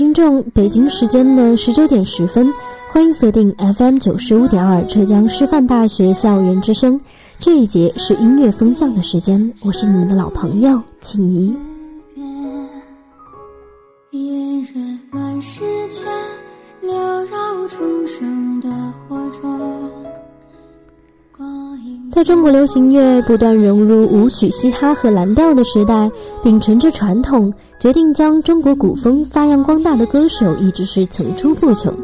听众，北京时间的十九点十分，欢迎锁定 FM 九十五点二浙江师范大学校园之声。这一节是音乐风向的时间，我是你们的老朋友静怡。在中国流行乐不断融入舞曲、嘻哈和蓝调的时代，秉承着传统，决定将中国古风发扬光大的歌手一直是层出不穷。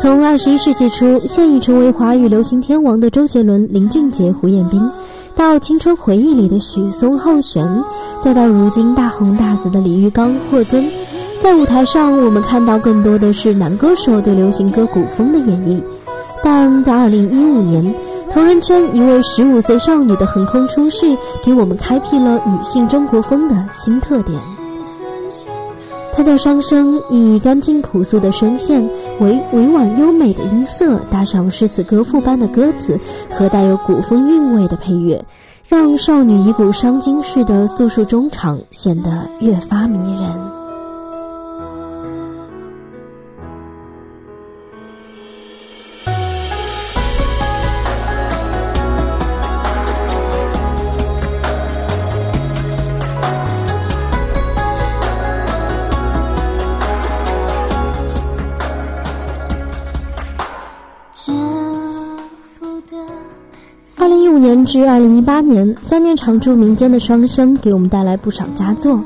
从二十一世纪初现已成为华语流行天王的周杰伦、林俊杰、胡彦斌，到青春回忆里的许嵩、浩璇，再到如今大红大紫的李玉刚、霍尊，在舞台上我们看到更多的是男歌手对流行歌古风的演绎。但在二零一五年。同人圈一位十五岁少女的横空出世，给我们开辟了女性中国风的新特点。她叫双生，以干净朴素的声线为委婉优美的音色，搭上诗词歌赋般的歌词和带有古风韵味的配乐，让少女一股伤筋似的诉说衷肠，显得越发迷人。至二零一八年，三年常驻民间的双笙给我们带来不少佳作，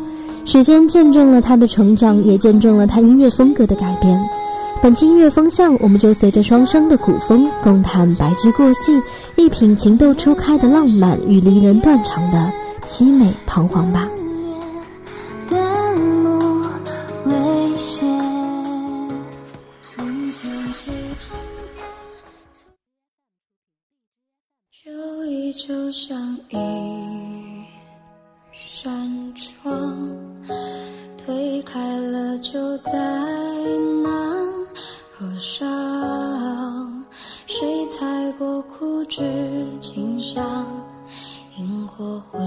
时间见证了他的成长，也见证了他音乐风格的改变。本期音乐风向，我们就随着双笙的古风，共谈白驹过隙，一品情窦初开的浪漫与离人断肠的凄美彷徨吧。一扇窗，推开了就再难合上。谁踩过枯枝清香，萤火绘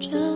着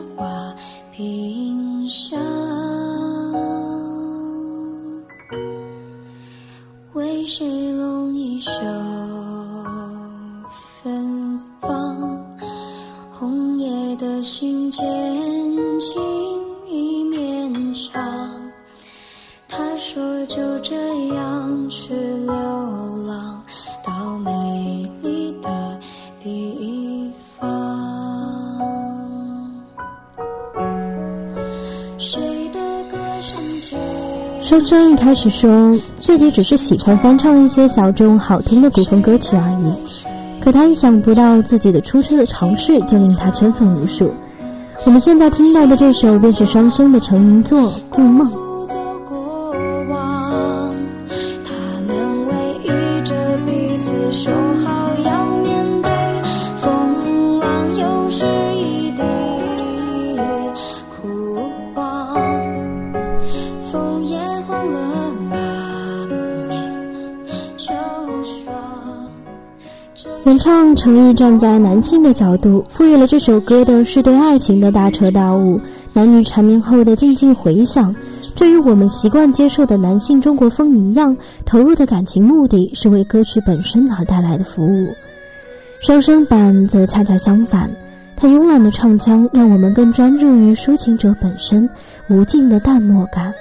双一开始说自己只是喜欢翻唱一些小众好听的古风歌曲而已。可他意想不到，自己的初次的尝试就令他圈粉无数。我们现在听到的这首，便是双生的成名作《故梦》。原唱诚意站在男性的角度，赋予了这首歌的是对爱情的大彻大悟，男女缠绵后的静静回响。这与我们习惯接受的男性中国风一样，投入的感情目的是为歌曲本身而带来的服务。双声版则恰恰相反，他慵懒的唱腔让我们更专注于抒情者本身无尽的淡漠感。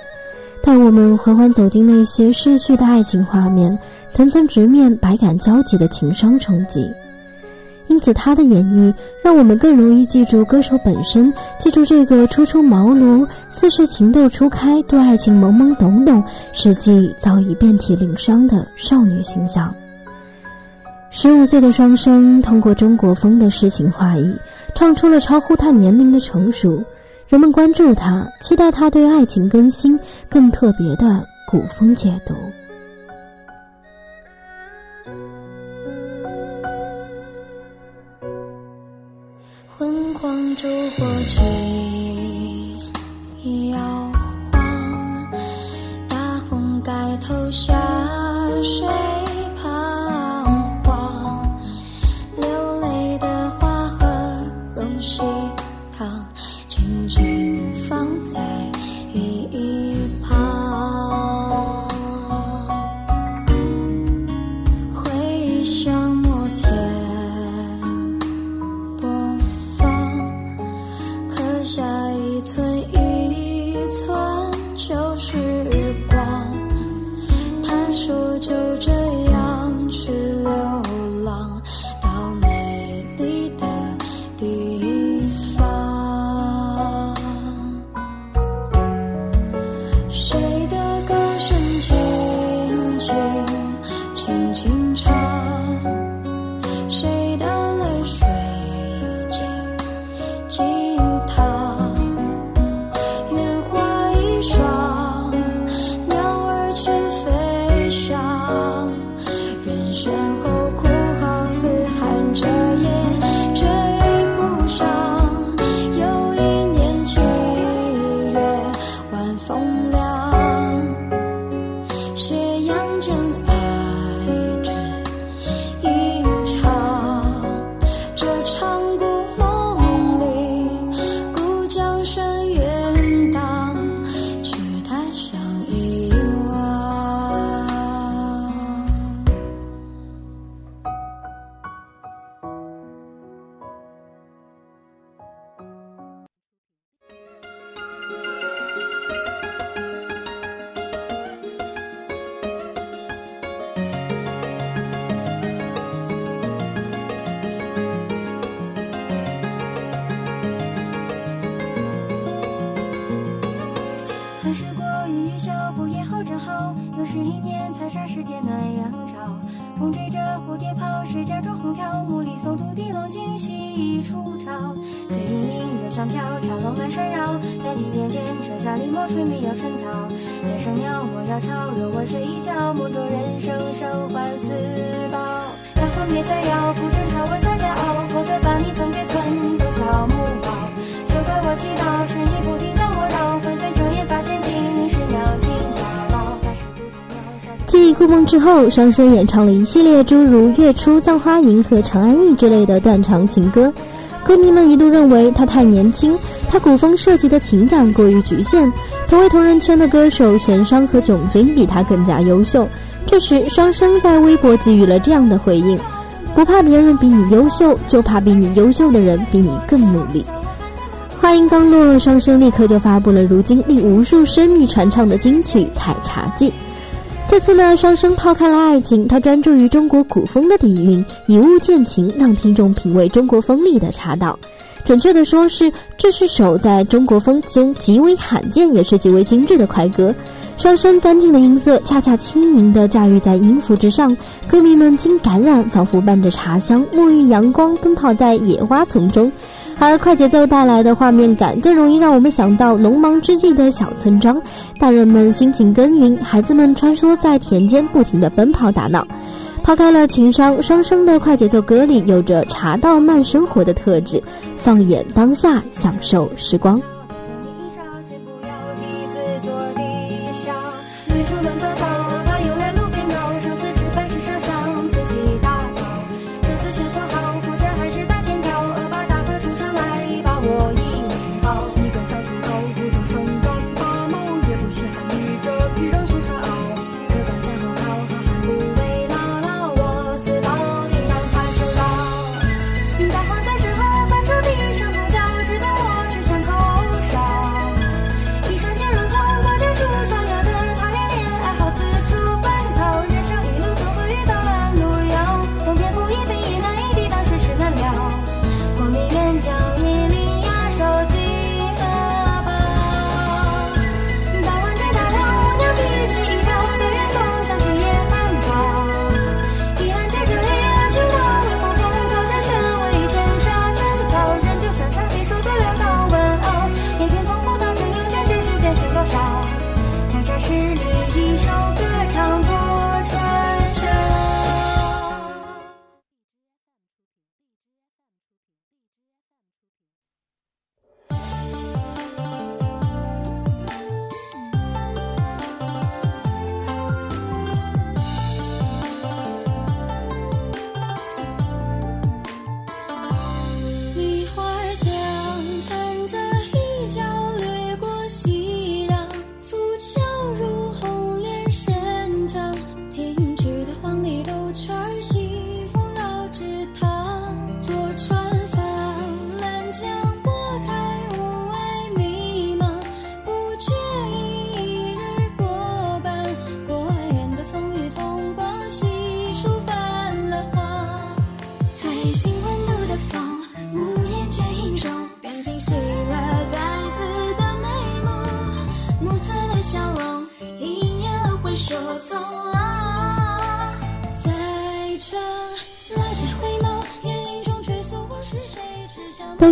带我们缓缓走进那些逝去的爱情画面，层层直面百感交集的情伤冲击。因此，他的演绎让我们更容易记住歌手本身，记住这个初出茅庐、似是情窦初开、对爱情懵懵懂懂，实际早已遍体鳞伤的少女形象。十五岁的双生通过中国风的诗情画意，唱出了超乎他年龄的成熟。人们关注他，期待他对爱情更新更特别的古风解读。烛火轻一寸就是光他说就这继《故梦》之后，双生演唱了一系列诸如《月出》《葬花吟》和《长安忆》之类的断肠情歌。歌迷们一度认为他太年轻，他古风涉及的情感过于局限。同为同人圈的歌手弦商和囧君比他更加优秀。这时，双生在微博给予了这样的回应：“不怕别人比你优秀，就怕比你优秀的人比你更努力。”话音刚落，双生立刻就发布了如今令无数声迷传唱的金曲《采茶记》。这次呢，双生抛开了爱情，他专注于中国古风的底蕴，以物见情，让听众品味中国风里的茶道。准确的说，是这是首在中国风中极为罕见，也是极为精致的快歌。双生干净的音色，恰恰轻盈地驾驭在音符之上，歌迷们经感染，仿佛伴着茶香，沐浴阳光，奔跑在野花丛中。而快节奏带来的画面感，更容易让我们想到农忙之际的小村庄，大人们辛勤耕耘，孩子们穿梭在田间，不停地奔跑打闹。抛开了情商，双生的快节奏歌里有着茶道慢生活的特质，放眼当下，享受时光。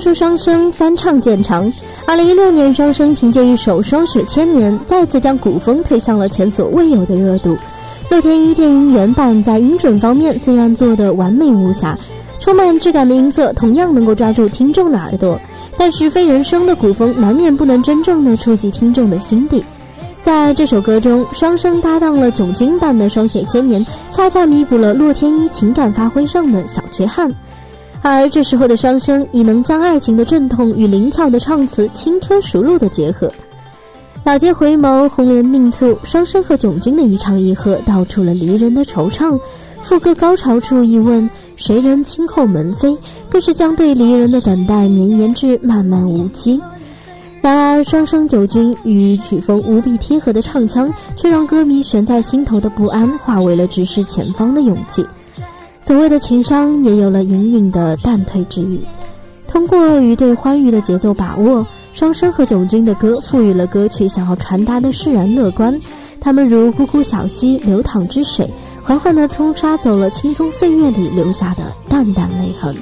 想都说双生翻唱见长。二零一六年，双生凭借一首《霜雪千年》，再次将古风推向了前所未有的热度。乐天一电音原版在音准方面虽然做得完美无瑕，充满质感的音色同样能够抓住听众的耳朵，但是非人声的古风难免不能真正的触及听众的心底。在这首歌中，双生搭档了囧君版的《霜雪千年》，恰恰弥补了洛天依情感发挥上的小缺憾。而这时候的双生已能将爱情的阵痛与灵巧的唱词轻车熟路的结合。老街回眸，红莲命促，双生和囧君的一唱一和道出了离人的惆怅。副歌高潮处一问谁人轻叩门扉，更是将对离人的等待绵延至漫漫无期。然而，双生九君与曲风无比贴合的唱腔，却让歌迷悬在心头的不安化为了直视前方的勇气。所谓的情商，也有了隐隐的淡退之意。通过与对欢愉的节奏把握，双生和囧君的歌赋予了歌曲想要传达的释然乐观。他们如咕咕小溪流淌之水，缓缓地冲刷走了青葱岁月里留下的淡淡泪痕。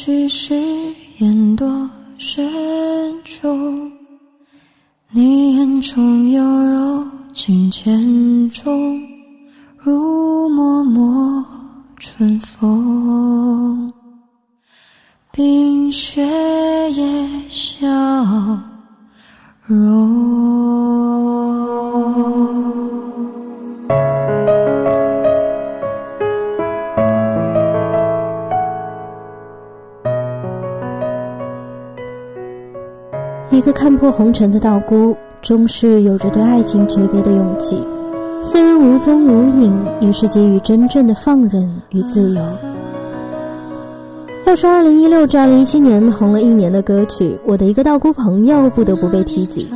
句誓言多慎重。你眼中有柔情千种，如脉脉春风，冰雪也消融。一个看破红尘的道姑，终是有着对爱情诀别的勇气。四人无踪无影，于是给予真正的放任与自由。要说二零一六至二零一七年红了一年的歌曲，《我的一个道姑朋友》不得不被提及。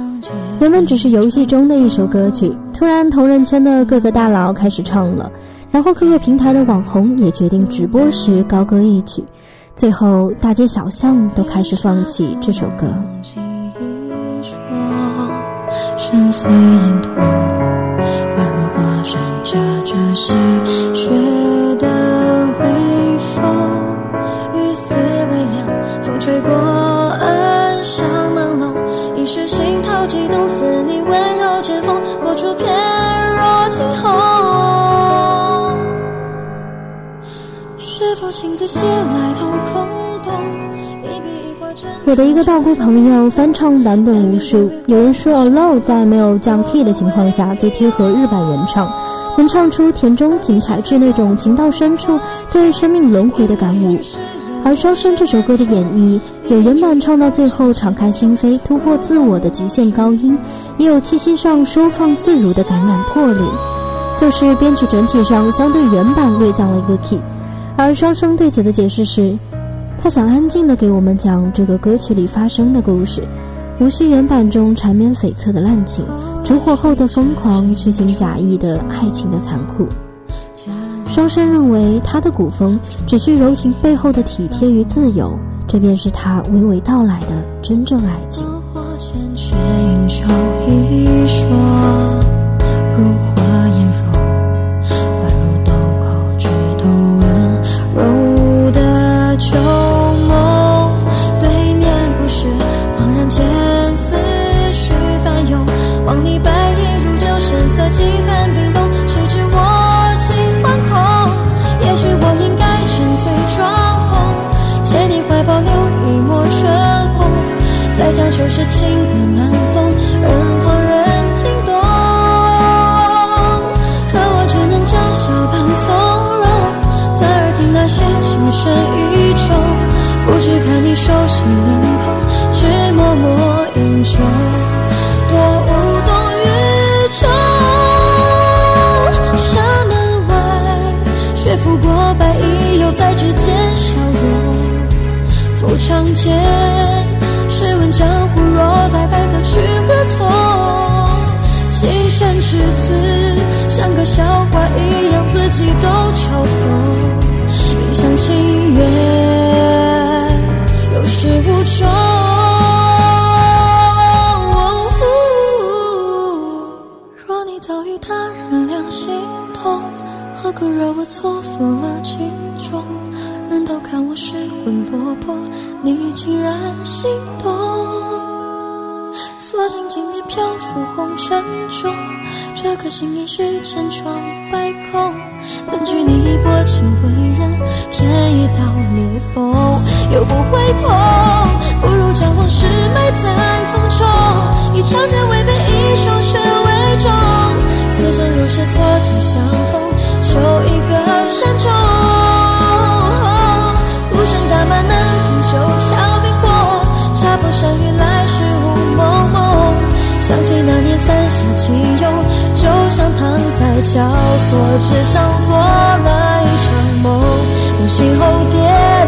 原本只是游戏中的一首歌曲，突然同人圈的各个大佬开始唱了，然后各个平台的网红也决定直播时高歌一曲，最后大街小巷都开始放起这首歌。记忆说，深邃领土，宛如华山夹着细雪的微风，雨丝微凉，风吹过岸上朦胧，一时心头悸动，似你温柔指缝，过处翩若惊鸿。是否情字写来？我的一个道姑朋友翻唱版本无数，有人说 Alone 在没有降 key 的情况下最贴合日版原唱，能唱出田中景彩至那种情到深处对生命轮回的感悟。而双生这首歌的演绎，有原版唱到最后敞开心扉、突破自我的极限高音，也有气息上收放自如的感染魄力。就是编曲整体上相对原版略降了一个 key，而双生对此的解释是。他想安静地给我们讲这个歌曲里发生的故事，无需原版中缠绵悱恻的滥情，烛火后的疯狂，虚情假意的爱情的残酷。双生认为他的古风只需柔情背后的体贴与自由，这便是他娓娓道来的真正爱情。火，情歌慢松任旁人惊动可我只能假笑扮从容在耳听那些情深意重不去看你熟悉脸孔只默默饮酒多无动于衷山门外雪拂过白衣又在指尖消融负长剑试问江湖若大概何去何从？情深至此，像个笑话一样，自己都嘲讽。一厢情愿，有始无终。若你早与他人两心同，何苦惹我错付了情衷？难道看我失魂落魄，你竟然心动？所幸今年漂浮红尘中，这颗心已是千疮百孔。怎惧你薄情为人，添一道裂缝，又不会痛。不如将往事埋在风中，以长剑为背，以手血为重。此生若是错再相逢，就一个山中。孤身打马南屏，酒笑冰火，恰逢山雨来时雾蒙蒙。想起那年伞下齐涌，就像躺在绞索之上做了一场梦，梦醒后跌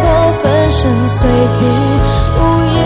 落，粉身碎骨，无影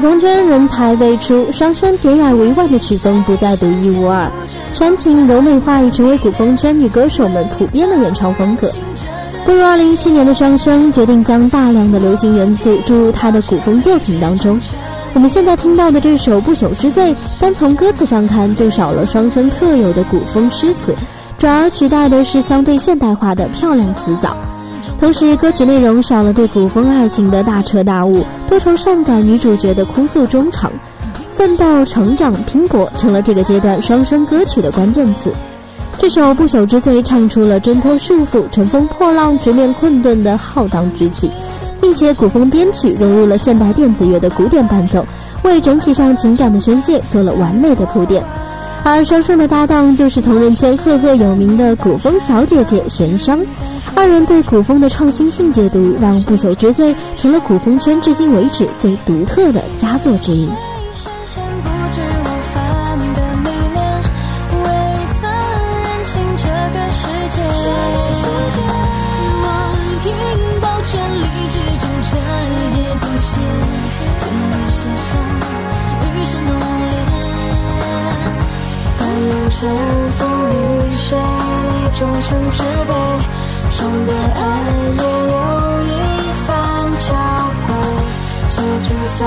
古风圈人才辈出，双声典雅委婉的曲风不再独一无二，煽情柔美化已成为古风圈女歌手们普遍的演唱风格。步入2017年的双生决定将大量的流行元素注入她的古风作品当中。我们现在听到的这首《不朽之罪》，单从歌词上看就少了双生特有的古风诗词，转而取代的是相对现代化的漂亮词藻。同时，歌曲内容少了对古风爱情的大彻大悟，多愁善感女主角的哭诉衷肠，奋斗、成长、拼搏成了这个阶段双生歌曲的关键词。这首《不朽之罪》唱出了挣脱束缚、乘风破浪、直面困顿的浩荡之气，并且古风编曲融入了现代电子乐的古典伴奏，为整体上情感的宣泄做了完美的铺垫。而双生的搭档就是同人圈赫赫有名的古风小姐姐玄商，二人对古风的创新性解读，让《不朽之罪》成了古风圈至今为止最独特的佳作之一。深陷不知我犯的迷恋，未曾认清这个世界。梦听到千里之中彻夜独现，这雨世上余生浓烈。但愿尘封于水，终成之悲。窗边爱也有一番交汇，结局在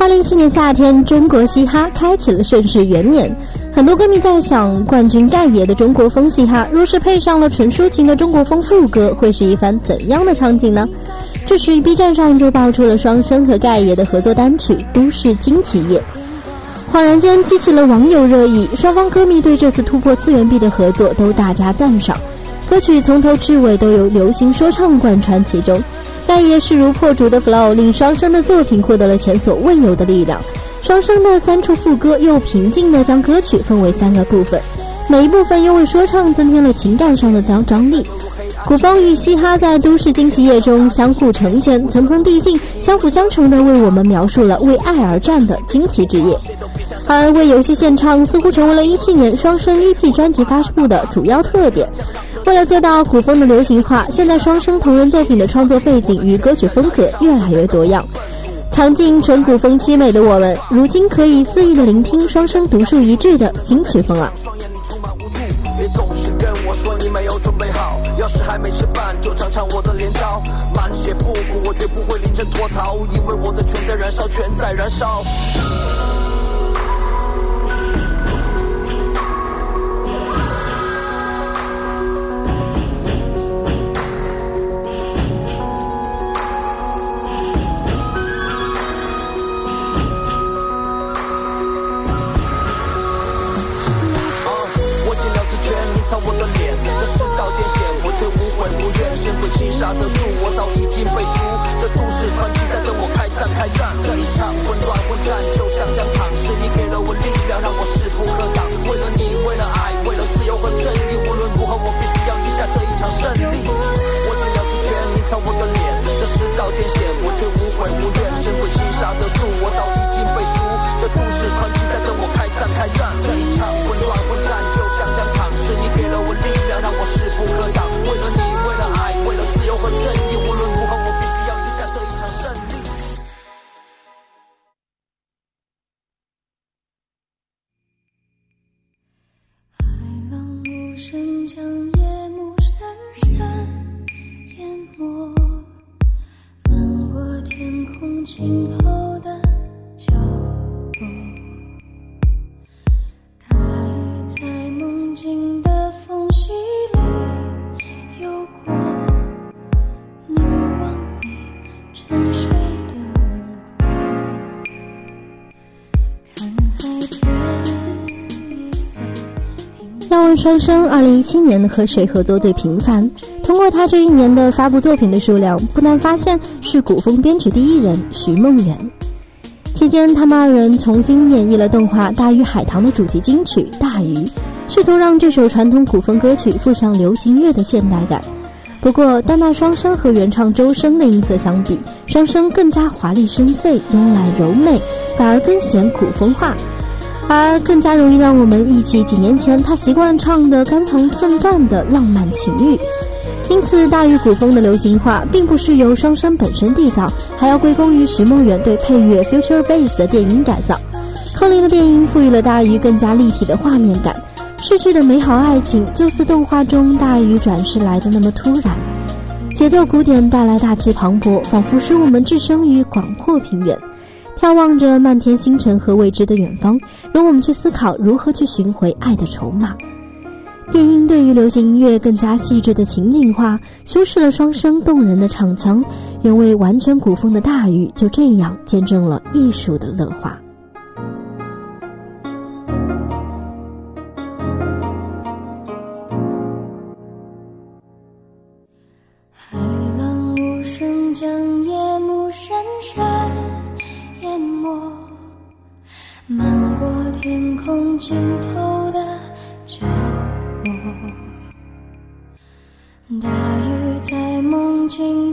二零一七年夏天，中国嘻哈开启了盛世元年。很多歌迷在想，冠军盖爷的中国风嘻哈，若是配上了纯抒情的中国风副歌，会是一番怎样的场景呢？这时，B 站上就爆出了双生和盖爷的合作单曲《都市惊奇夜》，恍然间激起了网友热议。双方歌迷对这次突破次元壁的合作都大加赞赏。歌曲从头至尾都有流行说唱贯穿其中。盖爷势如破竹的 flow 令双生的作品获得了前所未有的力量。双生的三处副歌又平静地将歌曲分为三个部分，每一部分又为说唱增添了情感上的张张力。古风与嘻哈在都市惊奇夜中相互成全，层层递进，相辅相成地为我们描述了为爱而战的惊奇之夜。而为游戏献唱似乎成为了一七年双生 EP 专辑发布的主要特点。为了做到古风的流行化，现在双生同人作品的创作背景与歌曲风格越来越多样。尝尽纯古风凄美的我们，如今可以肆意的聆听双生独树一帜的新曲风了。别总是跟我说你没有准备好，要是还没吃饭，就尝尝我的连招。满血复古，我绝不会临阵脱逃，因为我的全在燃烧，全在燃烧。擦我的脸。这世道艰险，我却无悔无怨。身为七杀的树，我早已经背书。这都市传奇在跟我开战开战。这一场混乱混战，就像战场，是你给了我力量，让我势不可挡。为了你，为了爱，为了自由和正义，无论如何，我必须要赢下这一场胜利。我只要出拳，你擦我的脸。这世道艰险。双笙二零一七年和谁合作最频繁？通过他这一年的发布作品的数量，不难发现是古风编曲第一人徐梦圆。期间，他们二人重新演绎了动画《大鱼海棠》的主题金曲《大鱼》，试图让这首传统古风歌曲附上流行乐的现代感。不过，单拿双笙和原唱周深的音色相比，双笙更加华丽深邃、慵懒柔美，反而更显古风化。而更加容易让我们忆起几年前他习惯唱的肝肠寸断的浪漫情欲，因此大鱼古风的流行化并不是由双生本身缔造，还要归功于徐梦圆对配乐 Future Bass 的电音改造。柯林的电音赋予了大鱼更加立体的画面感，逝去的美好爱情就似动画中大鱼转世来的那么突然，节奏古典带来大气磅礴，仿佛使我们置身于广阔平原。眺望着漫天星辰和未知的远方，容我们去思考如何去寻回爱的筹码。电音对于流行音乐更加细致的情景化，修饰了双声动人的唱腔。原为完全古风的大雨，就这样见证了艺术的乐化。尽头的角落，大鱼在梦境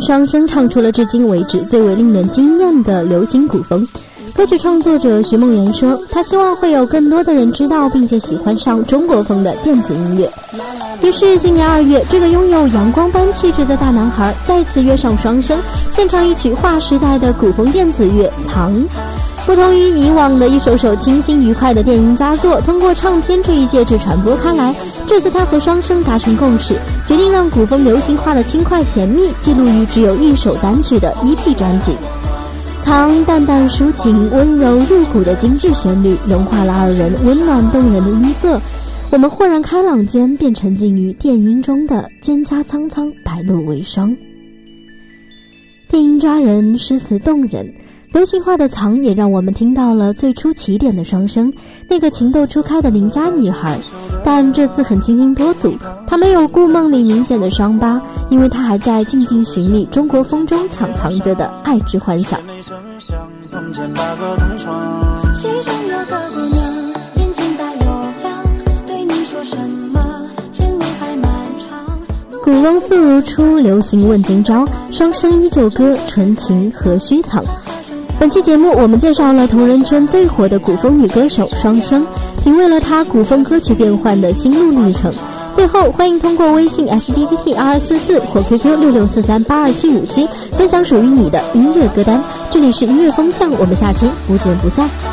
双生唱出了至今为止最为令人惊艳的流行古风。歌曲创作者徐梦圆说：“他希望会有更多的人知道并且喜欢上中国风的电子音乐。”于是，今年二月，这个拥有阳光般气质的大男孩再次约上双生，献唱一曲划时代的古风电子乐《唐》。不同于以往的一首首清新愉快的电音佳作，通过唱片这一介质传播开来。这次他和双生达成共识，决定让古风流行化的轻快甜蜜记录于只有一首单曲的 EP 专辑。唐淡淡抒情、温柔入骨的精致旋律，融化了二人温暖动人的音色。我们豁然开朗间，便沉浸于电音中的蒹葭苍苍，白露为霜。电音抓人，诗词动人。流行化的《藏》也让我们听到了最初起点的双生，那个情窦初开的邻家女孩。但这次很清新脱俗，她没有顾梦里明显的伤疤，因为她还在静静寻觅中国风中常藏着的爱之幻想。内声响，碰见八个同窗。其中有个姑娘，眼睛大又亮，对你说什么？前路还漫长。古风素如初，流行问今朝。双生依旧歌，纯情何须藏。本期节目，我们介绍了同人圈最火的古风女歌手双笙，品味了她古风歌曲变换的心路历程。最后，欢迎通过微信 s d t t 二二四四或 QQ 六六四三八二七五七分享属于你的音乐歌单。这里是音乐风向，我们下期不见不散。